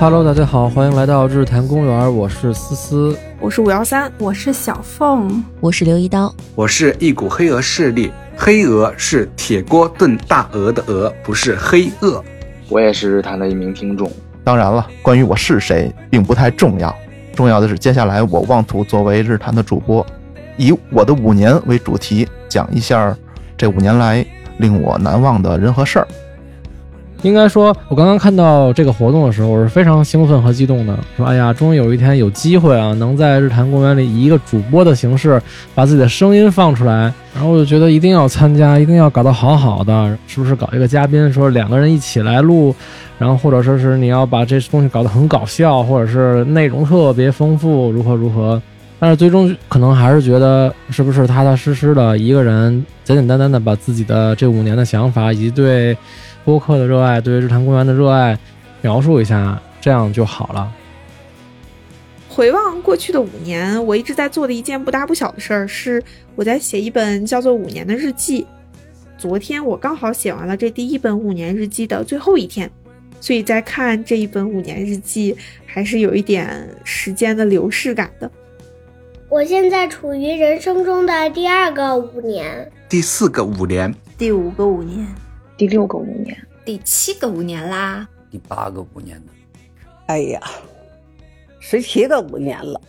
Hello，大家好，欢迎来到日坛公园，我是思思，我是五幺三，我是小凤，我是刘一刀，我是一股黑鹅势力，黑鹅是铁锅炖大鹅的鹅，不是黑恶。我也是日坛的一名听众。当然了，关于我是谁并不太重要，重要的是接下来我妄图作为日坛的主播，以我的五年为主题，讲一下这五年来令我难忘的人和事儿。应该说，我刚刚看到这个活动的时候，我是非常兴奋和激动的。说，哎呀，终于有一天有机会啊，能在日坛公园里以一个主播的形式把自己的声音放出来。然后我就觉得一定要参加，一定要搞得好好的，是不是？搞一个嘉宾，说两个人一起来录，然后或者说是你要把这东西搞得很搞笑，或者是内容特别丰富，如何如何？但是最终可能还是觉得，是不是踏踏实实的一个人，简简单单的把自己的这五年的想法以及对。播客的热爱，对日坛公园的热爱，描述一下，这样就好了。回望过去的五年，我一直在做的一件不大不小的事儿，是我在写一本叫做《五年的日记》。昨天我刚好写完了这第一本五年日记的最后一天，所以在看这一本五年日记，还是有一点时间的流逝感的。我现在处于人生中的第二个五年，第四个五年，第五个五年。第六个五年，第七个五年啦，第八个五年呢？哎呀，十七个五年了。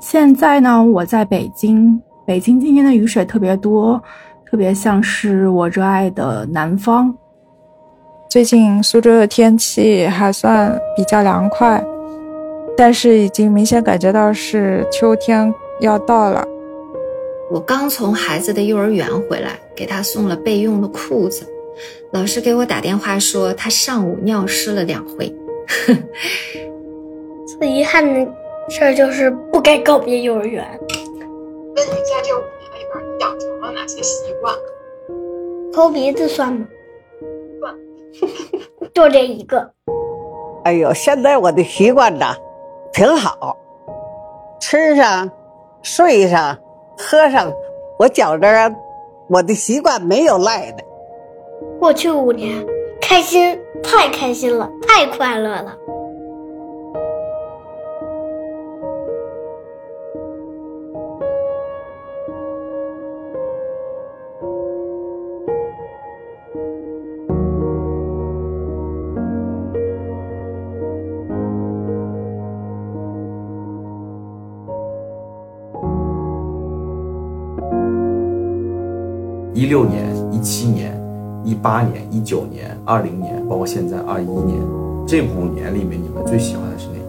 现在呢，我在北京，北京今天的雨水特别多，特别像是我热爱的南方。最近苏州的天气还算比较凉快。但是已经明显感觉到是秋天要到了。我刚从孩子的幼儿园回来，给他送了备用的裤子。老师给我打电话说，他上午尿湿了两回。最遗憾的事儿就是不该告别幼儿园。那你在这五年里边，你养成了哪些习惯？抠鼻子算吗？算，就这一个。哎呦，现在我的习惯呢？挺好，吃上、睡上、喝上，我觉着我的习惯没有赖的。过去五年，开心，太开心了，太快乐了。六年、一七年、一八年、一九年、二零年，包括现在二一年，这五年里面，你们最喜欢的是哪一年？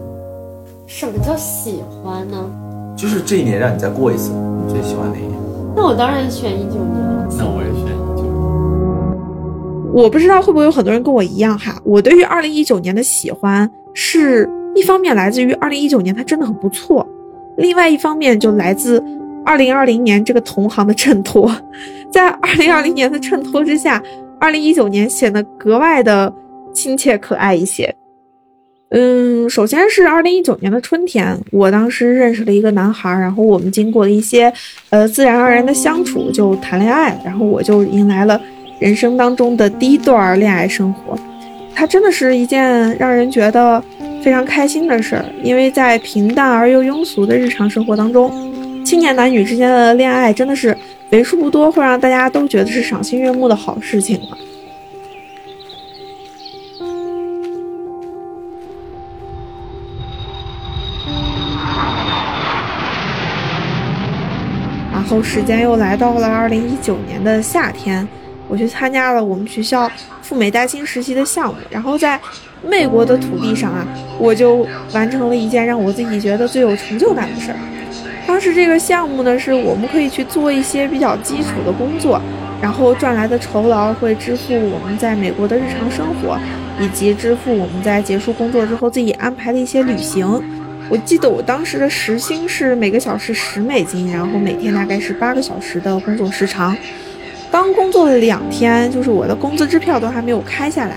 什么叫喜欢呢？就是这一年让你再过一次，你最喜欢哪一年？那我当然选一九年了。那我也选一九年。我不知道会不会有很多人跟我一样哈，我对于二零一九年的喜欢，是一方面来自于二零一九年它真的很不错，另外一方面就来自。二零二零年这个同行的衬托，在二零二零年的衬托之下，二零一九年显得格外的亲切可爱一些。嗯，首先是二零一九年的春天，我当时认识了一个男孩，然后我们经过了一些呃自然而然的相处，就谈恋爱了，然后我就迎来了人生当中的第一段恋爱生活。它真的是一件让人觉得非常开心的事儿，因为在平淡而又庸俗的日常生活当中。青年男女之间的恋爱真的是为数不多会让大家都觉得是赏心悦目的好事情了。然后时间又来到了二零一九年的夏天，我去参加了我们学校赴美带薪实习的项目，然后在美国的土地上啊，我就完成了一件让我自己觉得最有成就感的事儿。当时这个项目呢，是我们可以去做一些比较基础的工作，然后赚来的酬劳会支付我们在美国的日常生活，以及支付我们在结束工作之后自己安排的一些旅行。我记得我当时的时薪是每个小时十美金，然后每天大概是八个小时的工作时长。刚工作了两天，就是我的工资支票都还没有开下来，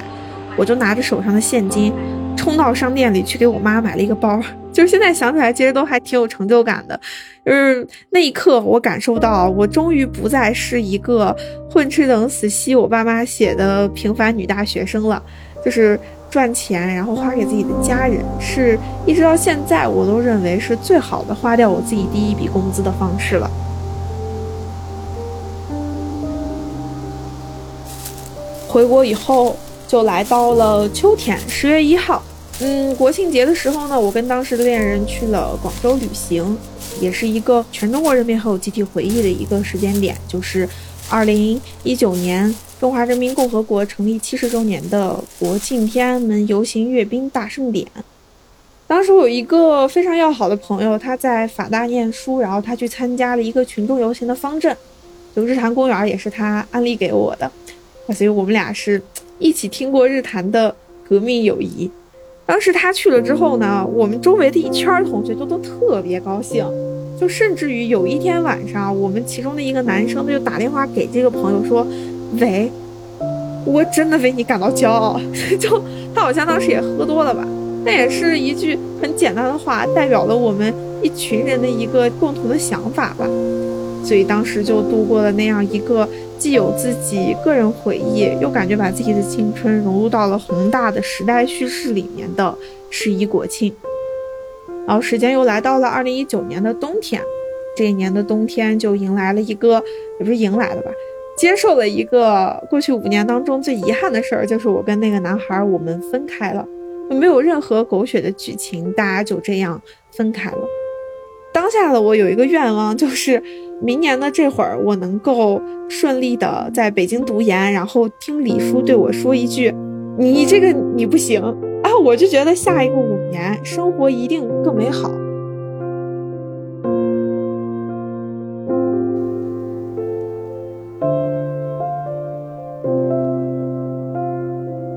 我就拿着手上的现金，冲到商店里去给我妈买了一个包，就是现在想起来其实都还挺有成就感的。就是那一刻，我感受到我终于不再是一个混吃等死吸我爸妈血的平凡女大学生了，就是赚钱然后花给自己的家人，是一直到现在我都认为是最好的花掉我自己第一笔工资的方式了。回国以后，就来到了秋天，十月一号。嗯，国庆节的时候呢，我跟当时的恋人去了广州旅行，也是一个全中国人民很有集体回忆的一个时间点，就是二零一九年中华人民共和国成立七十周年的国庆天安门游行阅兵大盛典。当时我有一个非常要好的朋友，他在法大念书，然后他去参加了一个群众游行的方阵，就日坛公园也是他安利给我的。所以我们俩是一起听过日坛的革命友谊。当时他去了之后呢，我们周围的一圈同学就都特别高兴，就甚至于有一天晚上，我们其中的一个男生他就打电话给这个朋友说：“喂，我真的为你感到骄傲。”就他好像当时也喝多了吧，那也是一句很简单的话，代表了我们一群人的一个共同的想法吧。所以当时就度过了那样一个。既有自己个人回忆，又感觉把自己的青春融入到了宏大的时代叙事里面的十一国庆。然后时间又来到了二零一九年的冬天，这一年的冬天就迎来了一个，也不是迎来了吧，接受了一个过去五年当中最遗憾的事儿，就是我跟那个男孩我们分开了，没有任何狗血的剧情，大家就这样分开了。当下的我有一个愿望，就是明年的这会儿，我能够顺利的在北京读研，然后听李叔对我说一句：“你这个你不行啊！”我就觉得下一个五年生活一定更美好。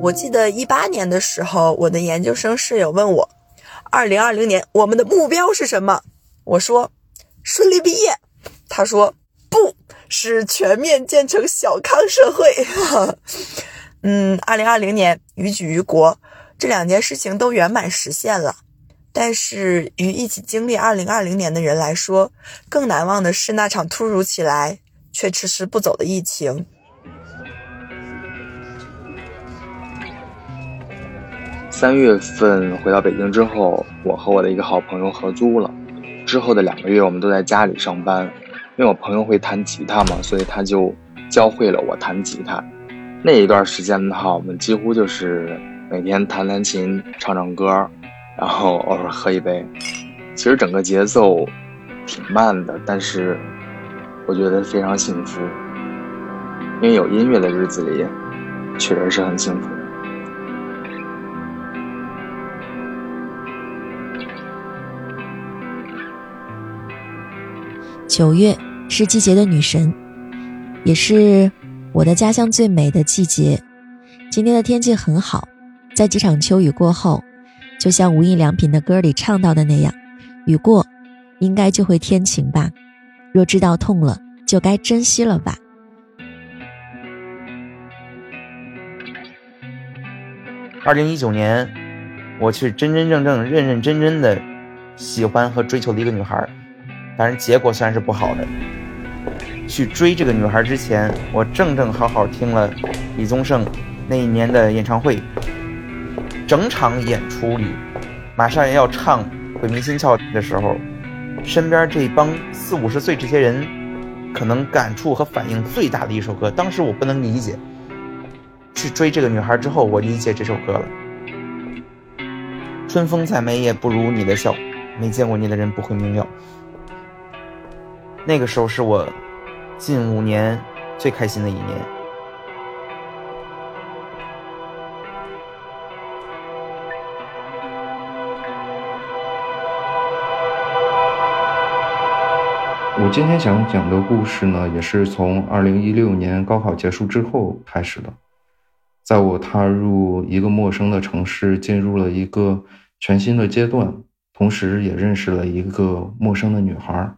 我记得一八年的时候，我的研究生室友问我：“二零二零年我们的目标是什么？”我说顺利毕业，他说不是全面建成小康社会。嗯，二零二零年于举于国这两件事情都圆满实现了，但是与一起经历二零二零年的人来说，更难忘的是那场突如其来却迟迟不走的疫情。三月份回到北京之后，我和我的一个好朋友合租了。之后的两个月，我们都在家里上班，因为我朋友会弹吉他嘛，所以他就教会了我弹吉他。那一段时间的话，我们几乎就是每天弹弹琴、唱唱歌，然后偶尔喝一杯。其实整个节奏挺慢的，但是我觉得非常幸福，因为有音乐的日子里，确实是很幸福。九月是季节的女神，也是我的家乡最美的季节。今天的天气很好，在几场秋雨过后，就像无印良品的歌里唱到的那样，雨过，应该就会天晴吧。若知道痛了，就该珍惜了吧。二零一九年，我去真真正正、认认真真的喜欢和追求的一个女孩。但是结果虽然是不好的。去追这个女孩之前，我正正好好听了李宗盛那一年的演唱会，整场演出里，马上要唱《鬼迷心窍》的时候，身边这帮四五十岁这些人，可能感触和反应最大的一首歌。当时我不能理解。去追这个女孩之后，我理解这首歌了。春风再美也不如你的笑，没见过你的人不会明了。那个时候是我近五年最开心的一年。我今天想讲的故事呢，也是从二零一六年高考结束之后开始的。在我踏入一个陌生的城市，进入了一个全新的阶段，同时也认识了一个陌生的女孩。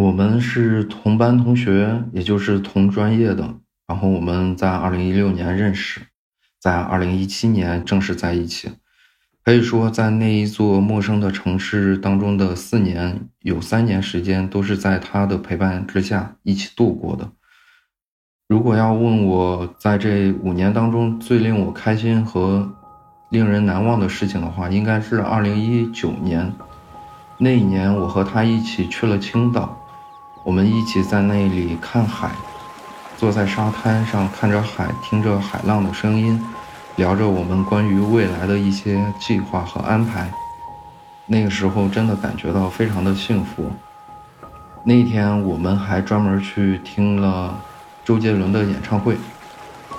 我们是同班同学，也就是同专业的。然后我们在二零一六年认识，在二零一七年正式在一起。可以说，在那一座陌生的城市当中的四年，有三年时间都是在他的陪伴之下一起度过的。如果要问我在这五年当中最令我开心和令人难忘的事情的话，应该是二零一九年。那一年，我和他一起去了青岛，我们一起在那里看海，坐在沙滩上看着海，听着海浪的声音。聊着我们关于未来的一些计划和安排，那个时候真的感觉到非常的幸福。那天我们还专门去听了周杰伦的演唱会，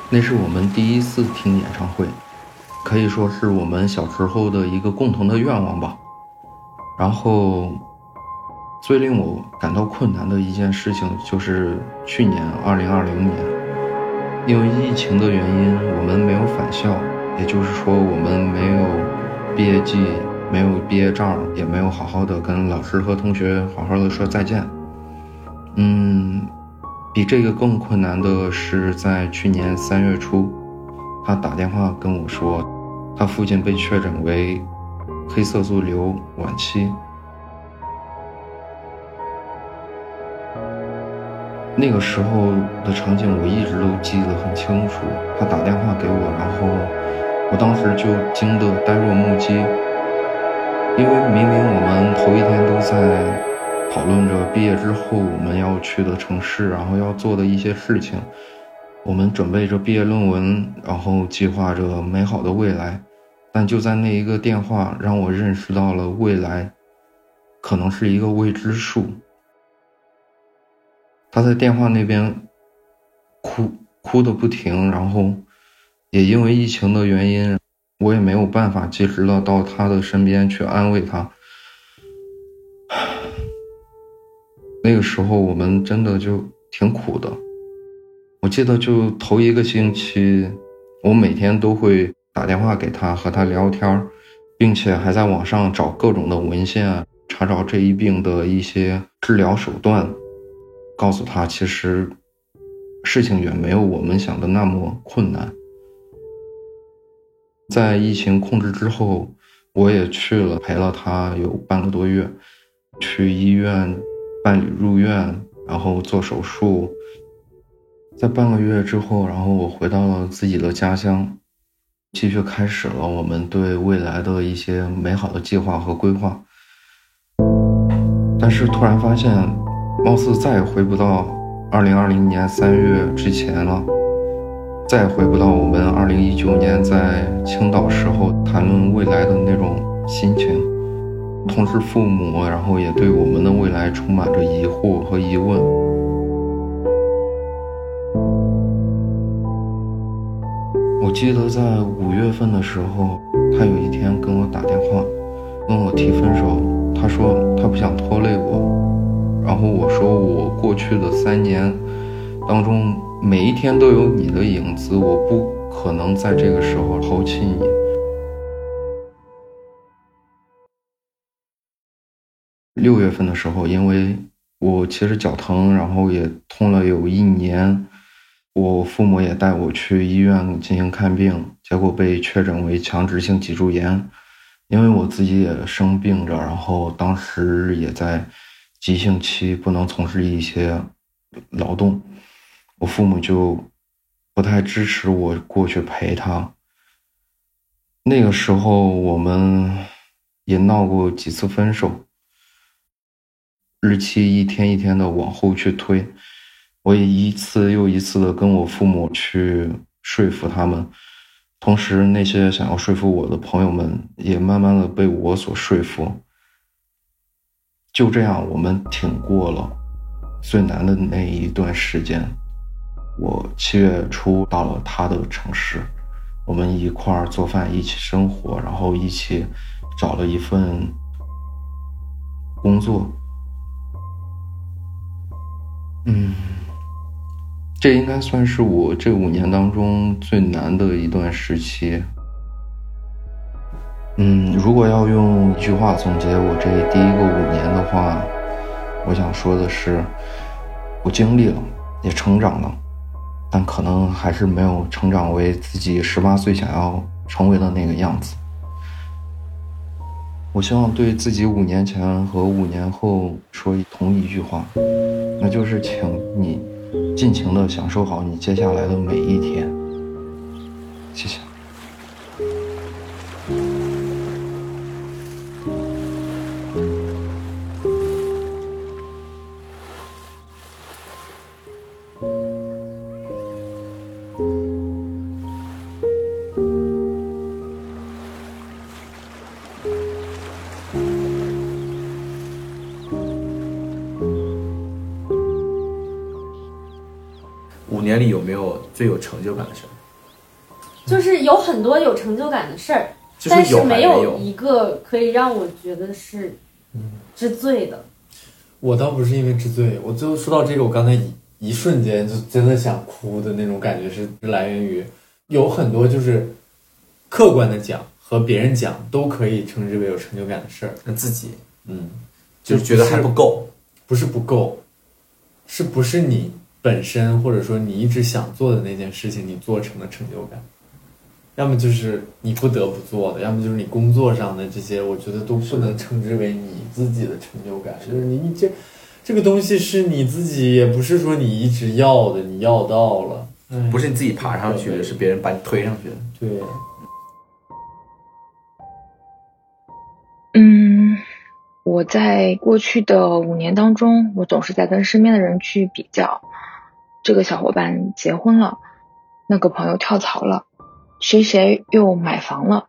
那是我们第一次听演唱会，可以说是我们小时候的一个共同的愿望吧。然后，最令我感到困难的一件事情就是去年二零二零年。因为疫情的原因，我们没有返校，也就是说，我们没有毕业季，没有毕业照，也没有好好的跟老师和同学好好的说再见。嗯，比这个更困难的是，在去年三月初，他打电话跟我说，他父亲被确诊为黑色素瘤晚期。那个时候的场景我一直都记得很清楚。他打电话给我，然后我当时就惊得呆若木鸡，因为明明我们头一天都在讨论着毕业之后我们要去的城市，然后要做的一些事情，我们准备着毕业论文，然后计划着美好的未来，但就在那一个电话，让我认识到了未来可能是一个未知数。他在电话那边哭哭的不停，然后也因为疫情的原因，我也没有办法及时的到他的身边去安慰他。那个时候我们真的就挺苦的。我记得就头一个星期，我每天都会打电话给他和他聊天，并且还在网上找各种的文献，查找这一病的一些治疗手段。告诉他，其实事情远没有我们想的那么困难。在疫情控制之后，我也去了陪了他有半个多月，去医院办理入院，然后做手术。在半个月之后，然后我回到了自己的家乡，继续开始了我们对未来的一些美好的计划和规划。但是突然发现。貌似再也回不到二零二零年三月之前了，再也回不到我们二零一九年在青岛时候谈论未来的那种心情。同时，父母然后也对我们的未来充满着疑惑和疑问。我记得在五月份的时候，他有一天跟我打电话，跟我提分手。他说他不想拖累我。然后我说，我过去的三年当中，每一天都有你的影子，我不可能在这个时候抛弃你。六月份的时候，因为我其实脚疼，然后也痛了有一年，我父母也带我去医院进行看病，结果被确诊为强直性脊柱炎。因为我自己也生病着，然后当时也在。急性期不能从事一些劳动，我父母就不太支持我过去陪他。那个时候我们也闹过几次分手，日期一天一天的往后去推，我也一次又一次的跟我父母去说服他们，同时那些想要说服我的朋友们也慢慢的被我所说服。就这样，我们挺过了最难的那一段时间。我七月初到了他的城市，我们一块儿做饭，一起生活，然后一起找了一份工作。嗯，这应该算是我这五年当中最难的一段时期。嗯，如果要用一句话总结我这第一个五年的话，我想说的是，我经历了，也成长了，但可能还是没有成长为自己十八岁想要成为的那个样子。我希望对自己五年前和五年后说同一句话，那就是请你尽情的享受好你接下来的每一天。谢谢。最有成就感的事儿？就是有很多有成就感的事儿，就是但是没有一个可以让我觉得是之最的。我倒不是因为知罪，我最后说到这个，我刚才一一瞬间就真的想哭的那种感觉是来源于有很多就是客观的讲和别人讲都可以称之为有成就感的事儿，那自己嗯，就是觉得还不够，不是不够，是不是你本身或者说你一直想做的那件事情你做成了成就感？要么就是你不得不做的，要么就是你工作上的这些，我觉得都不能称之为你自己的成就感。就是你这这个东西是你自己，也不是说你一直要的，你要到了，不是你自己爬上去的，是别人把你推上去的。对，嗯，我在过去的五年当中，我总是在跟身边的人去比较，这个小伙伴结婚了，那个朋友跳槽了，谁谁又买房了。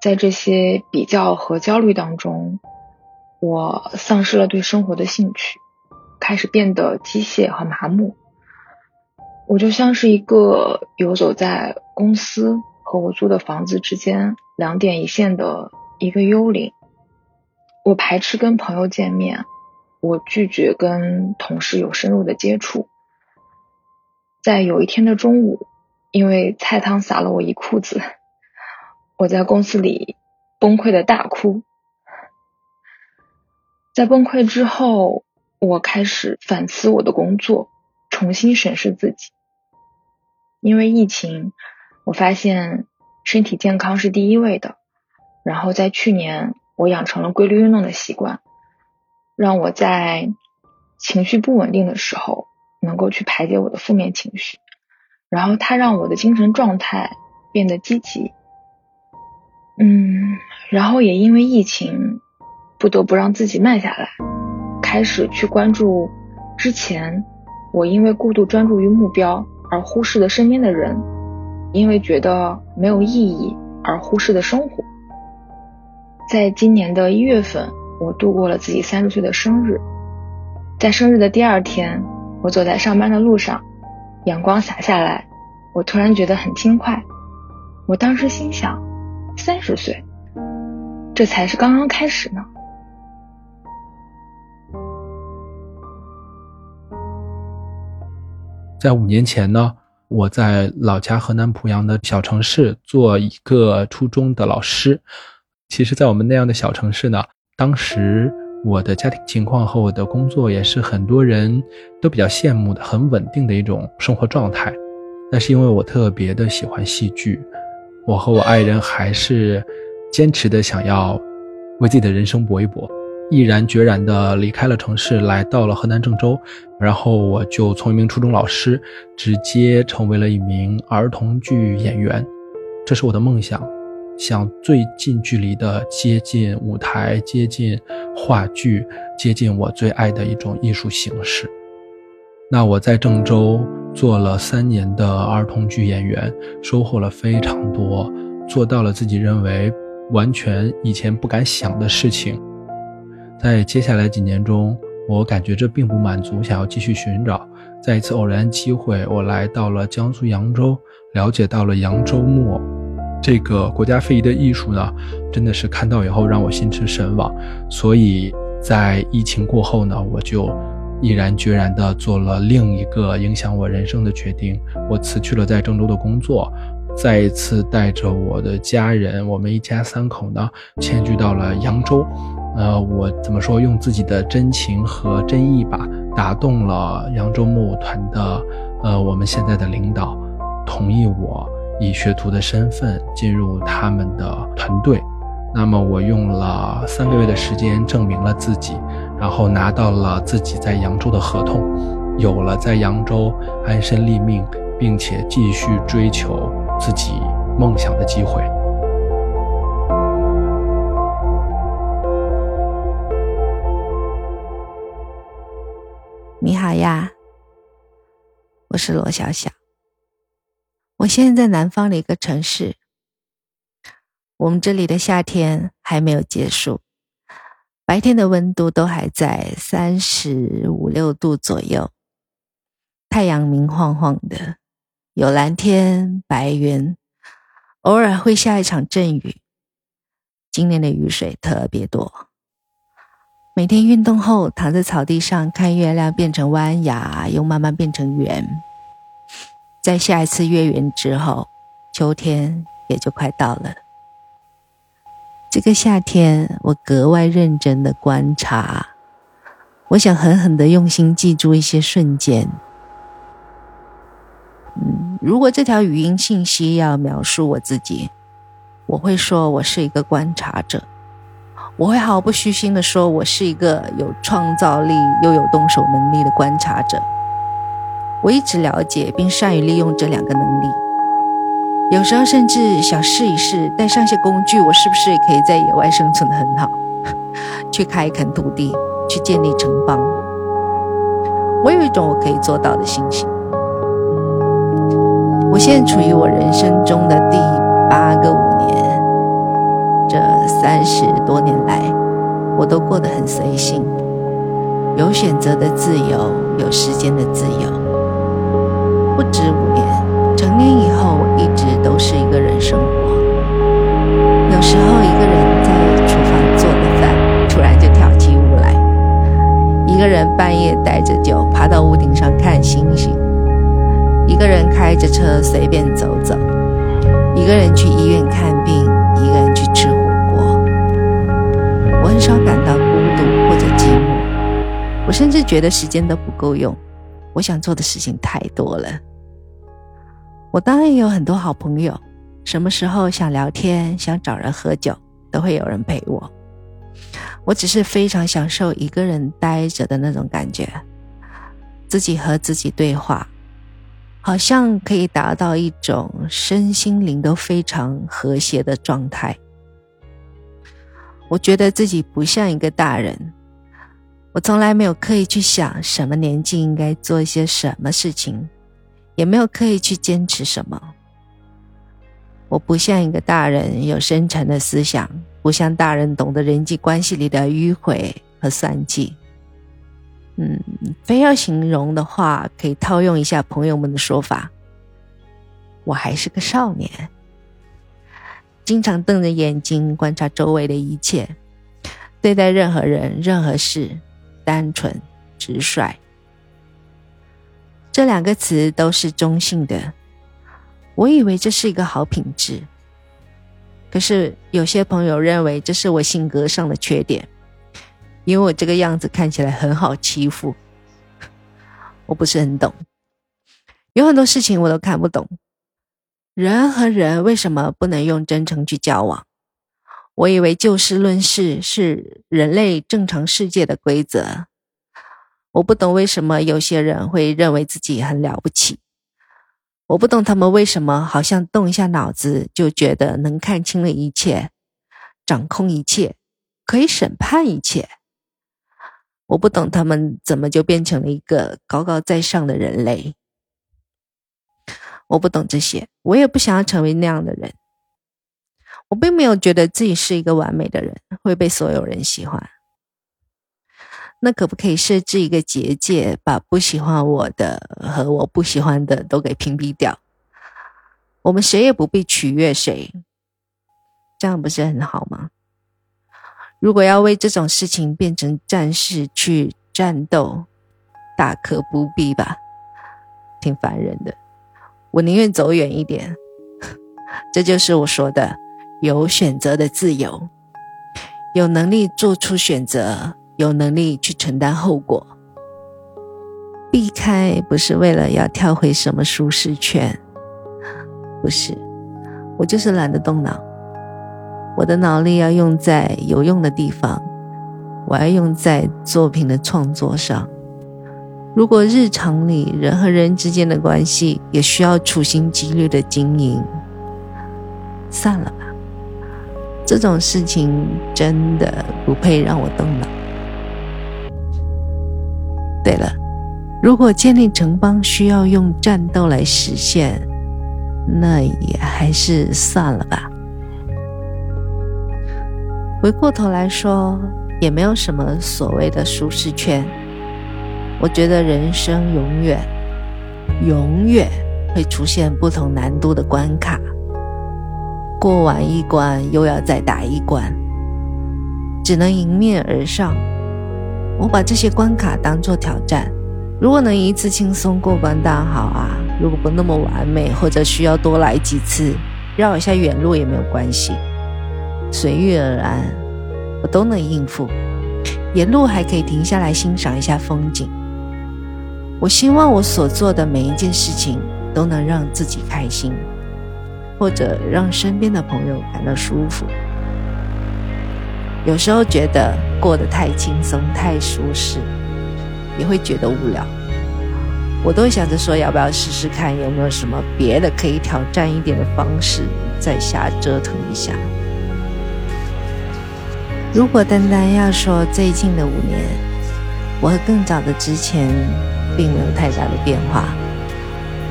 在这些比较和焦虑当中，我丧失了对生活的兴趣，开始变得机械和麻木。我就像是一个游走在公司和我租的房子之间两点一线的一个幽灵。我排斥跟朋友见面，我拒绝跟同事有深入的接触。在有一天的中午，因为菜汤洒了我一裤子，我在公司里崩溃的大哭。在崩溃之后，我开始反思我的工作，重新审视自己。因为疫情，我发现身体健康是第一位的。然后在去年，我养成了规律运动的习惯，让我在情绪不稳定的时候，能够去排解我的负面情绪。然后它让我的精神状态变得积极。嗯，然后也因为疫情，不得不让自己慢下来，开始去关注之前我因为过度专注于目标而忽视的身边的人，因为觉得没有意义而忽视的生活。在今年的一月份，我度过了自己三十岁的生日。在生日的第二天，我走在上班的路上，阳光洒下来，我突然觉得很轻快。我当时心想，三十岁，这才是刚刚开始呢。在五年前呢，我在老家河南濮阳的小城市做一个初中的老师。其实，在我们那样的小城市呢，当时我的家庭情况和我的工作也是很多人都比较羡慕的，很稳定的一种生活状态。那是因为我特别的喜欢戏剧，我和我爱人还是坚持的想要为自己的人生搏一搏，毅然决然的离开了城市，来到了河南郑州。然后我就从一名初中老师直接成为了一名儿童剧演员，这是我的梦想。想最近距离的接近舞台，接近话剧，接近我最爱的一种艺术形式。那我在郑州做了三年的儿童剧演员，收获了非常多，做到了自己认为完全以前不敢想的事情。在接下来几年中，我感觉这并不满足，想要继续寻找。在一次偶然机会，我来到了江苏扬州，了解到了扬州木偶。这个国家非遗的艺术呢，真的是看到以后让我心驰神往，所以在疫情过后呢，我就毅然决然地做了另一个影响我人生的决定，我辞去了在郑州的工作，再一次带着我的家人，我们一家三口呢，迁居到了扬州。呃，我怎么说，用自己的真情和真意吧，打动了扬州木偶团的呃，我们现在的领导同意我以学徒的身份进入他们的团队。那么我用了三个月的时间证明了自己，然后拿到了自己在扬州的合同，有了在扬州安身立命，并且继续追求自己梦想的机会。你好呀，我是罗小小，我现在在南方的一个城市。我们这里的夏天还没有结束，白天的温度都还在三十五六度左右，太阳明晃晃的，有蓝天白云，偶尔会下一场阵雨。今年的雨水特别多。每天运动后，躺在草地上看月亮变成弯牙，又慢慢变成圆。在下一次月圆之后，秋天也就快到了。这个夏天，我格外认真的观察，我想狠狠的用心记住一些瞬间。嗯，如果这条语音信息要描述我自己，我会说我是一个观察者，我会毫不虚心的说我是一个有创造力又有动手能力的观察者。我一直了解并善于利用这两个能力。有时候甚至想试一试，带上些工具，我是不是也可以在野外生存的很好？去开垦土地，去建立城邦。我有一种我可以做到的信心。我现在处于我人生中的第八个五年，这三十多年来，我都过得很随性，有选择的自由，有时间的自由。不止五年，成年以后我。一直都是一个人生活，有时候一个人在厨房做的饭，突然就跳起舞来；一个人半夜带着酒爬到屋顶上看星星；一个人开着车随便走走；一个人去医院看病，一个人去吃火锅。我很少感到孤独或者寂寞，我甚至觉得时间都不够用，我想做的事情太多了。我当然有很多好朋友，什么时候想聊天、想找人喝酒，都会有人陪我。我只是非常享受一个人待着的那种感觉，自己和自己对话，好像可以达到一种身心灵都非常和谐的状态。我觉得自己不像一个大人，我从来没有刻意去想什么年纪应该做一些什么事情。也没有刻意去坚持什么。我不像一个大人有深沉的思想，不像大人懂得人际关系里的迂回和算计。嗯，非要形容的话，可以套用一下朋友们的说法：我还是个少年，经常瞪着眼睛观察周围的一切，对待任何人、任何事，单纯、直率。这两个词都是中性的，我以为这是一个好品质。可是有些朋友认为这是我性格上的缺点，因为我这个样子看起来很好欺负。我不是很懂，有很多事情我都看不懂。人和人为什么不能用真诚去交往？我以为就事论事是人类正常世界的规则。我不懂为什么有些人会认为自己很了不起，我不懂他们为什么好像动一下脑子就觉得能看清了一切，掌控一切，可以审判一切。我不懂他们怎么就变成了一个高高在上的人类。我不懂这些，我也不想要成为那样的人。我并没有觉得自己是一个完美的人，会被所有人喜欢。那可不可以设置一个结界，把不喜欢我的和我不喜欢的都给屏蔽掉？我们谁也不必取悦谁，这样不是很好吗？如果要为这种事情变成战士去战斗，大可不必吧，挺烦人的。我宁愿走远一点。这就是我说的有选择的自由，有能力做出选择。有能力去承担后果。避开不是为了要跳回什么舒适圈，不是，我就是懒得动脑。我的脑力要用在有用的地方，我要用在作品的创作上。如果日常里人和人之间的关系也需要处心积虑的经营，算了吧，这种事情真的不配让我动脑。对了，如果建立城邦需要用战斗来实现，那也还是算了吧。回过头来说，也没有什么所谓的舒适圈。我觉得人生永远、永远会出现不同难度的关卡，过完一关又要再打一关，只能迎面而上。我把这些关卡当做挑战，如果能一次轻松过关，当然好啊；如果不那么完美，或者需要多来几次，绕一下远路也没有关系，随遇而安，我都能应付。沿路还可以停下来欣赏一下风景。我希望我所做的每一件事情都能让自己开心，或者让身边的朋友感到舒服。有时候觉得过得太轻松、太舒适，也会觉得无聊。我都想着说，要不要试试看有没有什么别的可以挑战一点的方式，再瞎折腾一下。如果单单要说最近的五年，我和更早的之前。并没有太大的变化，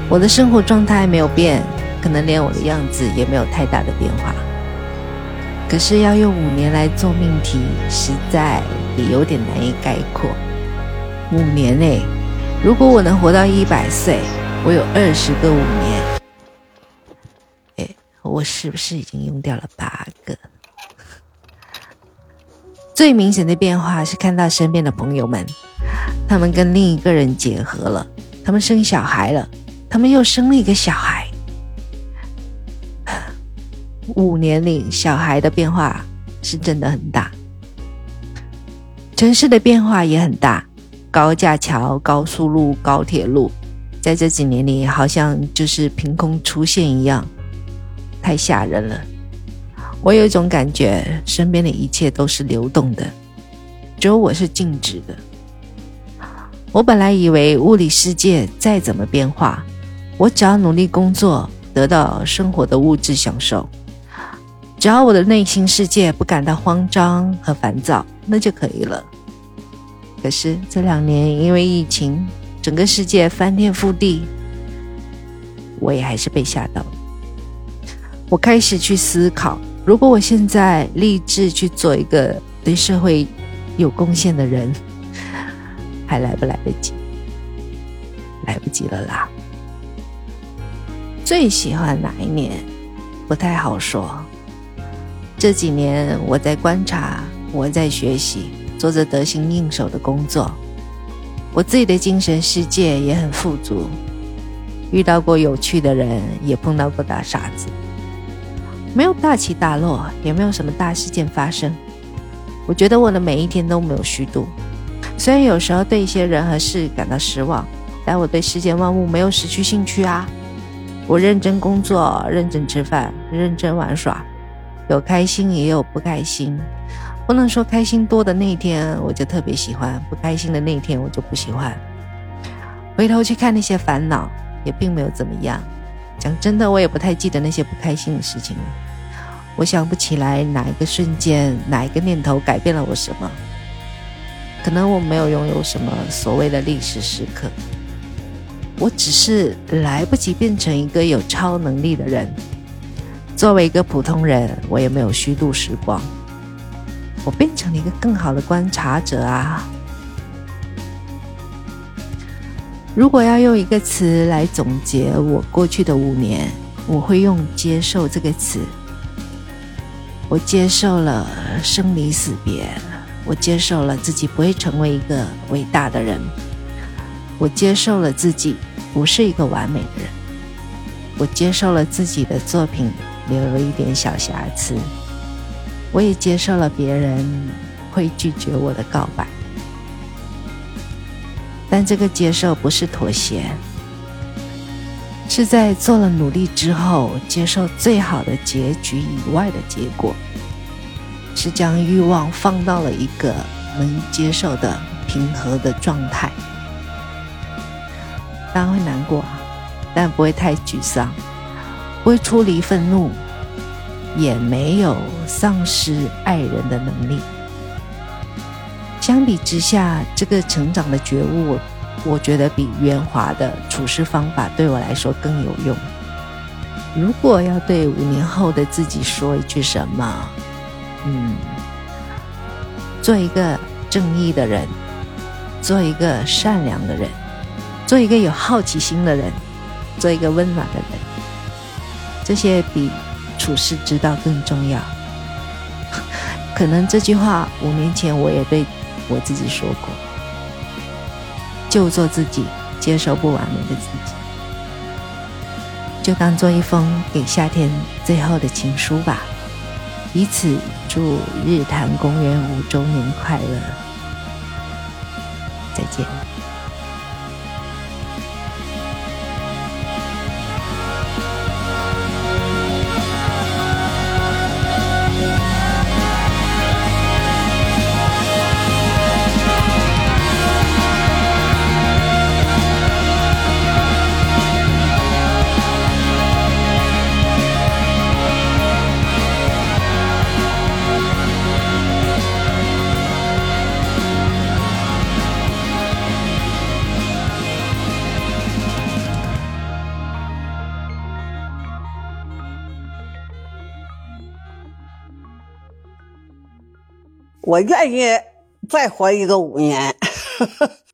我的生活状态没有变，可能连我的样子也没有太大的变化。可是要用五年来做命题，实在也有点难以概括。五年内，如果我能活到一百岁，我有二十个五年。哎，我是不是已经用掉了八个？最明显的变化是看到身边的朋友们。他们跟另一个人结合了，他们生小孩了，他们又生了一个小孩。五年里，小孩的变化是真的很大，城市的变化也很大，高架桥、高速路、高铁路，在这几年里好像就是凭空出现一样，太吓人了。我有一种感觉，身边的一切都是流动的，只有我是静止的。我本来以为物理世界再怎么变化，我只要努力工作，得到生活的物质享受，只要我的内心世界不感到慌张和烦躁，那就可以了。可是这两年因为疫情，整个世界翻天覆地，我也还是被吓到。我开始去思考，如果我现在立志去做一个对社会有贡献的人。还来不来得及？来不及了啦！最喜欢哪一年？不太好说。这几年我在观察，我在学习，做着得心应手的工作。我自己的精神世界也很富足，遇到过有趣的人，也碰到过大傻子。没有大起大落，也没有什么大事件发生。我觉得我的每一天都没有虚度。虽然有时候对一些人和事感到失望，但我对世间万物没有失去兴趣啊！我认真工作，认真吃饭，认真玩耍，有开心也有不开心。不能说开心多的那一天我就特别喜欢，不开心的那一天我就不喜欢。回头去看那些烦恼，也并没有怎么样。讲真的，我也不太记得那些不开心的事情了。我想不起来哪一个瞬间，哪一个念头改变了我什么。可能我没有拥有什么所谓的历史时刻，我只是来不及变成一个有超能力的人。作为一个普通人，我也没有虚度时光，我变成了一个更好的观察者啊！如果要用一个词来总结我过去的五年，我会用“接受”这个词。我接受了生离死别。我接受了自己不会成为一个伟大的人，我接受了自己不是一个完美的人，我接受了自己的作品留了一点小瑕疵，我也接受了别人会拒绝我的告白。但这个接受不是妥协，是在做了努力之后接受最好的结局以外的结果，是将欲望放到了一个能接受的平和的状态。当然会难过，但不会太沮丧，会出离愤怒，也没有丧失爱人的能力。相比之下，这个成长的觉悟，我觉得比圆滑的处事方法对我来说更有用。如果要对五年后的自己说一句什么，嗯，做一个正义的人，做一个善良的人。做一个有好奇心的人，做一个温暖的人，这些比处世之道更重要。可能这句话五年前我也对我自己说过：就做自己，接受不完美的自己，就当做一封给夏天最后的情书吧。以此祝日坛公园五周年快乐！再见。我愿意再活一个五年。